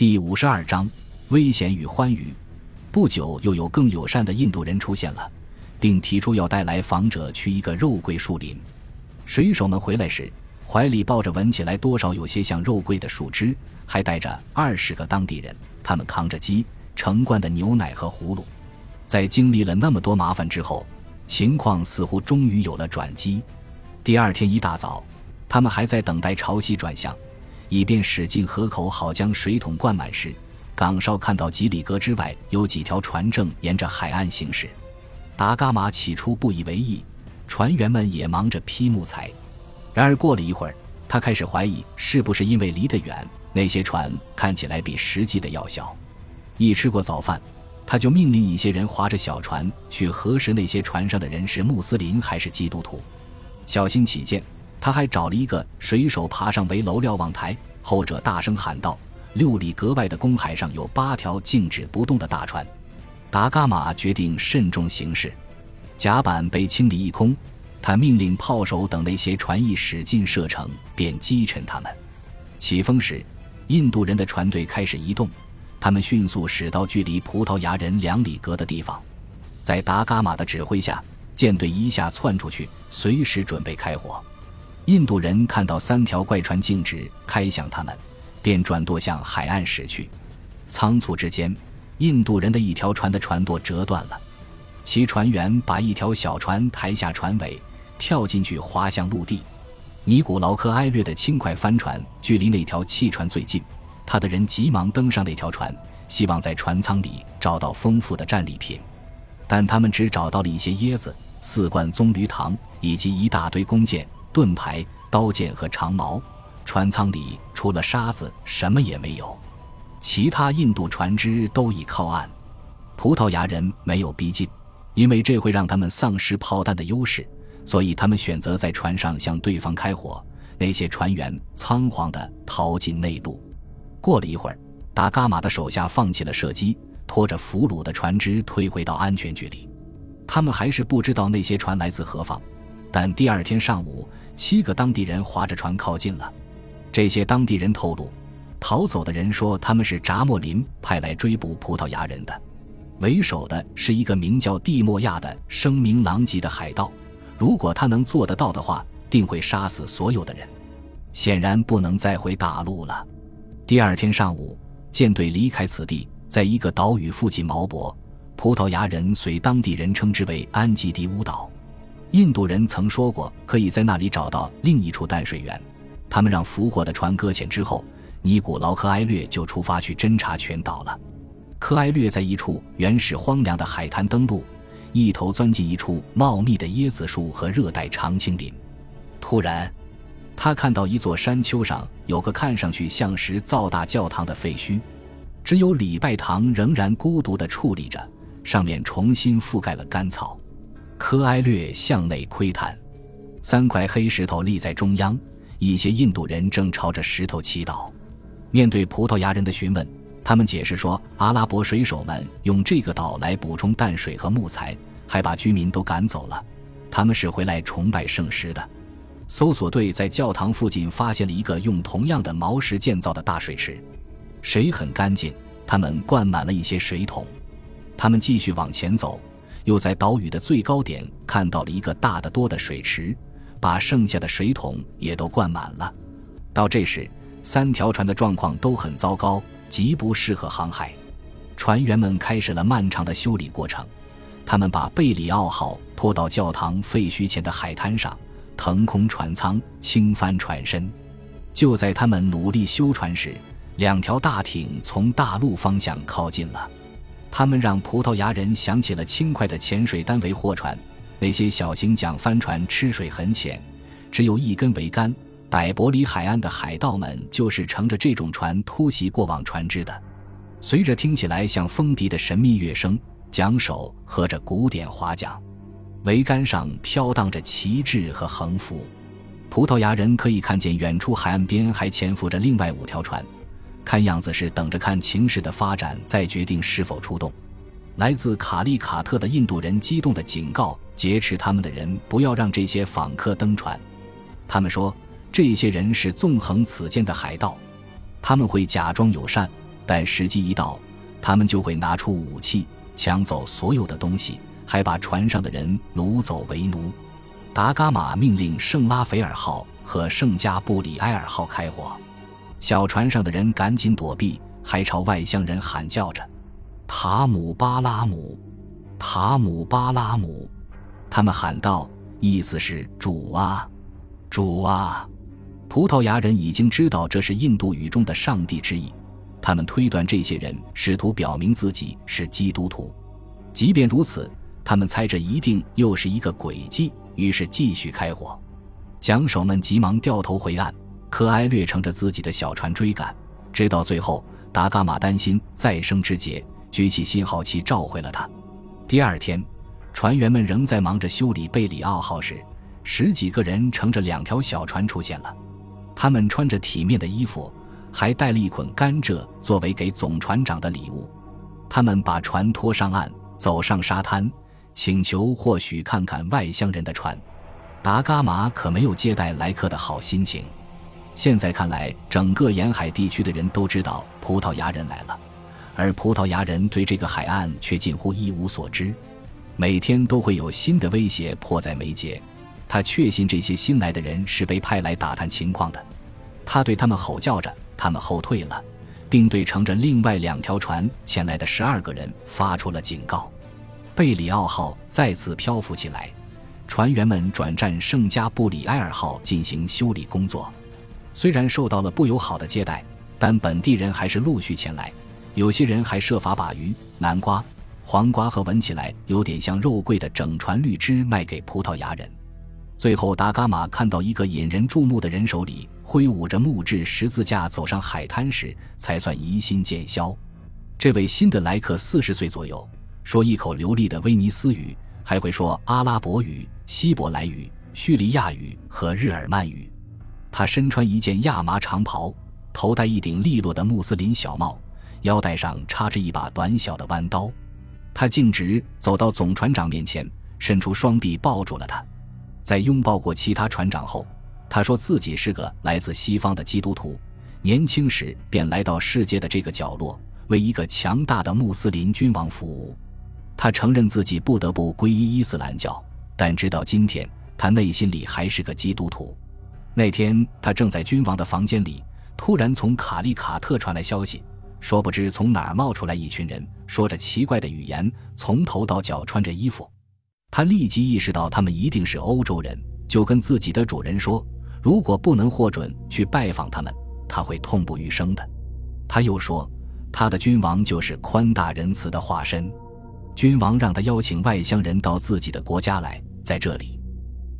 第五十二章危险与欢愉。不久，又有更友善的印度人出现了，并提出要带来访者去一个肉桂树林。水手们回来时，怀里抱着闻起来多少有些像肉桂的树枝，还带着二十个当地人。他们扛着鸡、成罐的牛奶和葫芦。在经历了那么多麻烦之后，情况似乎终于有了转机。第二天一大早，他们还在等待潮汐转向，以便驶进河口，好将水桶灌满时。岗哨看到几里格之外有几条船正沿着海岸行驶，达伽马起初不以为意，船员们也忙着劈木材。然而过了一会儿，他开始怀疑是不是因为离得远，那些船看起来比实际的要小。一吃过早饭，他就命令一些人划着小船去核实那些船上的人是穆斯林还是基督徒。小心起见，他还找了一个水手爬上围楼瞭望台，后者大声喊道。六里格外的公海上有八条静止不动的大船，达伽马决定慎重行事。甲板被清理一空，他命令炮手等那些船一使劲射程，便击沉他们。起风时，印度人的船队开始移动，他们迅速驶到距离葡萄牙人两里格的地方。在达伽马的指挥下，舰队一下窜出去，随时准备开火。印度人看到三条怪船径直开向他们。便转舵向海岸驶去，仓促之间，印度人的一条船的船舵折断了，其船员把一条小船抬下船尾，跳进去滑向陆地。尼古劳科埃略的轻快帆船距离那条汽船最近，他的人急忙登上那条船，希望在船舱里找到丰富的战利品，但他们只找到了一些椰子、四罐棕榈糖以及一大堆弓箭、盾牌、刀剑和长矛。船舱里除了沙子什么也没有，其他印度船只都已靠岸。葡萄牙人没有逼近，因为这会让他们丧失炮弹的优势，所以他们选择在船上向对方开火。那些船员仓皇地逃进内陆。过了一会儿，达伽马的手下放弃了射击，拖着俘虏的船只退回到安全距离。他们还是不知道那些船来自何方，但第二天上午，七个当地人划着船靠近了。这些当地人透露，逃走的人说他们是扎莫林派来追捕葡萄牙人的，为首的是一个名叫蒂莫亚的声名狼藉的海盗。如果他能做得到的话，定会杀死所有的人。显然不能再回大陆了。第二天上午，舰队离开此地，在一个岛屿附近锚泊。葡萄牙人随当地人称之为安吉迪乌岛。印度人曾说过，可以在那里找到另一处淡水源。他们让俘获的船搁浅之后，尼古劳科埃略就出发去侦察全岛了。科埃略在一处原始荒凉的海滩登陆，一头钻进一处茂密的椰子树和热带常青林。突然，他看到一座山丘上有个看上去像是造大教堂的废墟，只有礼拜堂仍然孤独地矗立着，上面重新覆盖了干草。科埃略向内窥探，三块黑石头立在中央。一些印度人正朝着石头祈祷。面对葡萄牙人的询问，他们解释说，阿拉伯水手们用这个岛来补充淡水和木材，还把居民都赶走了。他们是回来崇拜圣石的。搜索队在教堂附近发现了一个用同样的毛石建造的大水池，水很干净。他们灌满了一些水桶。他们继续往前走，又在岛屿的最高点看到了一个大得多的水池。把剩下的水桶也都灌满了。到这时，三条船的状况都很糟糕，极不适合航海。船员们开始了漫长的修理过程。他们把贝里奥号拖到教堂废墟前的海滩上，腾空船舱，轻翻船身。就在他们努力修船时，两条大艇从大陆方向靠近了。他们让葡萄牙人想起了轻快的潜水单桅货船。那些小型桨帆船吃水很浅，只有一根桅杆。百伯里海岸的海盗们就是乘着这种船突袭过往船只的。随着听起来像风笛的神秘乐声，桨手和着古典划桨，桅杆上飘荡着旗帜和横幅。葡萄牙人可以看见远处海岸边还潜伏着另外五条船，看样子是等着看情势的发展再决定是否出动。来自卡利卡特的印度人激动地警告劫持他们的人，不要让这些访客登船。他们说，这些人是纵横此间的海盗，他们会假装友善，但时机一到，他们就会拿出武器，抢走所有的东西，还把船上的人掳走为奴。达伽马命令圣拉斐尔号和圣加布里埃尔号开火，小船上的人赶紧躲避，还朝外乡人喊叫着：“塔姆巴拉姆，塔姆巴拉姆！”他们喊道，意思是“主啊，主啊！”葡萄牙人已经知道这是印度语中的“上帝”之意，他们推断这些人试图表明自己是基督徒。即便如此，他们猜这一定又是一个诡计，于是继续开火。桨手们急忙掉头回岸，科埃略乘着自己的小船追赶，直到最后，达伽马担心再生之劫，举起信号旗召回了他。第二天，船员们仍在忙着修理贝里奥号时，十几个人乘着两条小船出现了。他们穿着体面的衣服，还带了一捆甘蔗作为给总船长的礼物。他们把船拖上岸，走上沙滩，请求或许看看外乡人的船。达伽马可没有接待来客的好心情。现在看来，整个沿海地区的人都知道葡萄牙人来了，而葡萄牙人对这个海岸却近乎一无所知。每天都会有新的威胁迫在眉睫。他确信这些新来的人是被派来打探情况的。他对他们吼叫着，他们后退了，并对乘着另外两条船前来的十二个人发出了警告。贝里奥号再次漂浮起来，船员们转战圣加布里埃尔号进行修理工作。虽然受到了不友好的接待，但本地人还是陆续前来。有些人还设法把鱼、南瓜、黄瓜和闻起来有点像肉桂的整船绿枝卖给葡萄牙人。最后，达伽马看到一个引人注目的人手里挥舞着木质十字架走上海滩时，才算疑心渐消。这位新的来客四十岁左右，说一口流利的威尼斯语，还会说阿拉伯语、希伯来语、叙利亚语和日耳曼语。他身穿一件亚麻长袍，头戴一顶利落的穆斯林小帽，腰带上插着一把短小的弯刀。他径直走到总船长面前，伸出双臂抱住了他。在拥抱过其他船长后，他说自己是个来自西方的基督徒，年轻时便来到世界的这个角落，为一个强大的穆斯林君王服务。他承认自己不得不皈依伊斯兰教，但直到今天，他内心里还是个基督徒。那天，他正在君王的房间里，突然从卡利卡特传来消息，说不知从哪儿冒出来一群人，说着奇怪的语言，从头到脚穿着衣服。他立即意识到他们一定是欧洲人，就跟自己的主人说：“如果不能获准去拜访他们，他会痛不欲生的。”他又说：“他的君王就是宽大仁慈的化身，君王让他邀请外乡人到自己的国家来，在这里，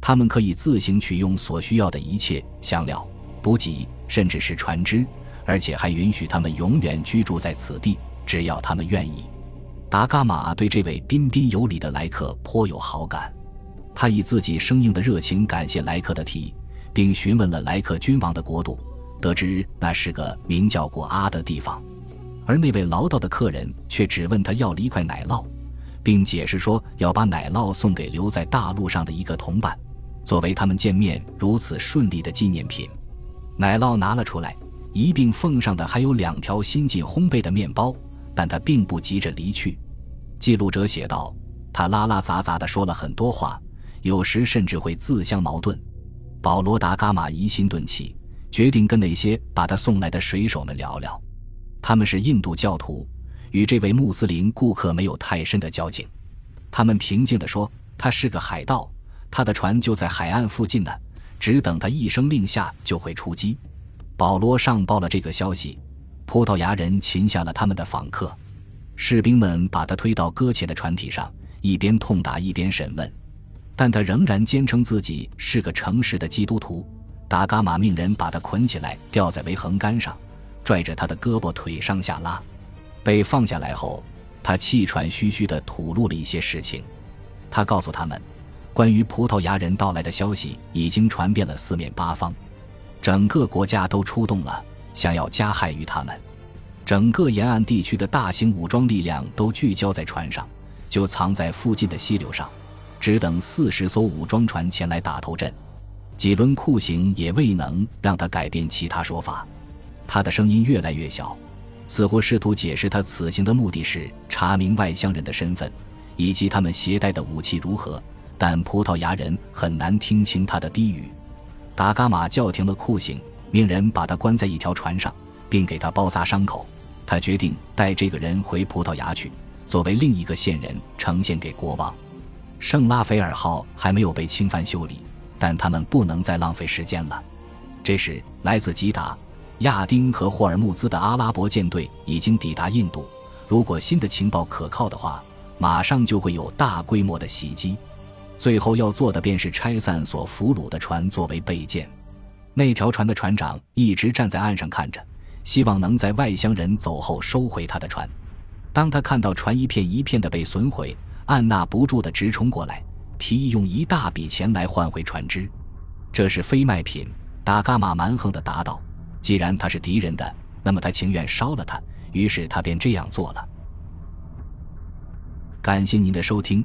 他们可以自行取用所需要的一切香料、补给，甚至是船只，而且还允许他们永远居住在此地，只要他们愿意。”达伽马对这位彬彬有礼的来客颇有好感，他以自己生硬的热情感谢来客的提议，并询问了来客君王的国度，得知那是个名叫过阿的地方，而那位唠叨的客人却只问他要了一块奶酪，并解释说要把奶酪送给留在大陆上的一个同伴，作为他们见面如此顺利的纪念品。奶酪拿了出来，一并奉上的还有两条新近烘焙的面包。但他并不急着离去，记录者写道：“他拉拉杂杂地说了很多话，有时甚至会自相矛盾。”保罗·达伽马疑心顿起，决定跟那些把他送来的水手们聊聊。他们是印度教徒，与这位穆斯林顾客没有太深的交情。他们平静地说：“他是个海盗，他的船就在海岸附近呢，只等他一声令下就会出击。”保罗上报了这个消息。葡萄牙人擒下了他们的访客，士兵们把他推到搁浅的船体上，一边痛打一边审问，但他仍然坚称自己是个诚实的基督徒。达伽马命人把他捆起来，吊在桅横杆上，拽着他的胳膊腿上下拉。被放下来后，他气喘吁吁地吐露了一些事情。他告诉他们，关于葡萄牙人到来的消息已经传遍了四面八方，整个国家都出动了。想要加害于他们，整个沿岸地区的大型武装力量都聚焦在船上，就藏在附近的溪流上，只等四十艘武装船前来打头阵。几轮酷刑也未能让他改变其他说法。他的声音越来越小，似乎试图解释他此行的目的是查明外乡人的身份以及他们携带的武器如何。但葡萄牙人很难听清他的低语。达伽马叫停了酷刑，命人把他关在一条船上，并给他包扎伤口。他决定带这个人回葡萄牙去，作为另一个线人呈现给国王。圣拉斐尔号还没有被侵犯修理，但他们不能再浪费时间了。这时，来自吉达、亚丁和霍尔木兹的阿拉伯舰队已经抵达印度。如果新的情报可靠的话，马上就会有大规模的袭击。最后要做的便是拆散所俘虏的船作为备件。那条船的船长一直站在岸上看着，希望能在外乡人走后收回他的船。当他看到船一片一片的被损毁，按捺不住的直冲过来，提议用一大笔钱来换回船只。这是非卖品，达伽马蛮横的答道：“既然他是敌人的，那么他情愿烧了他。”于是他便这样做了。感谢您的收听。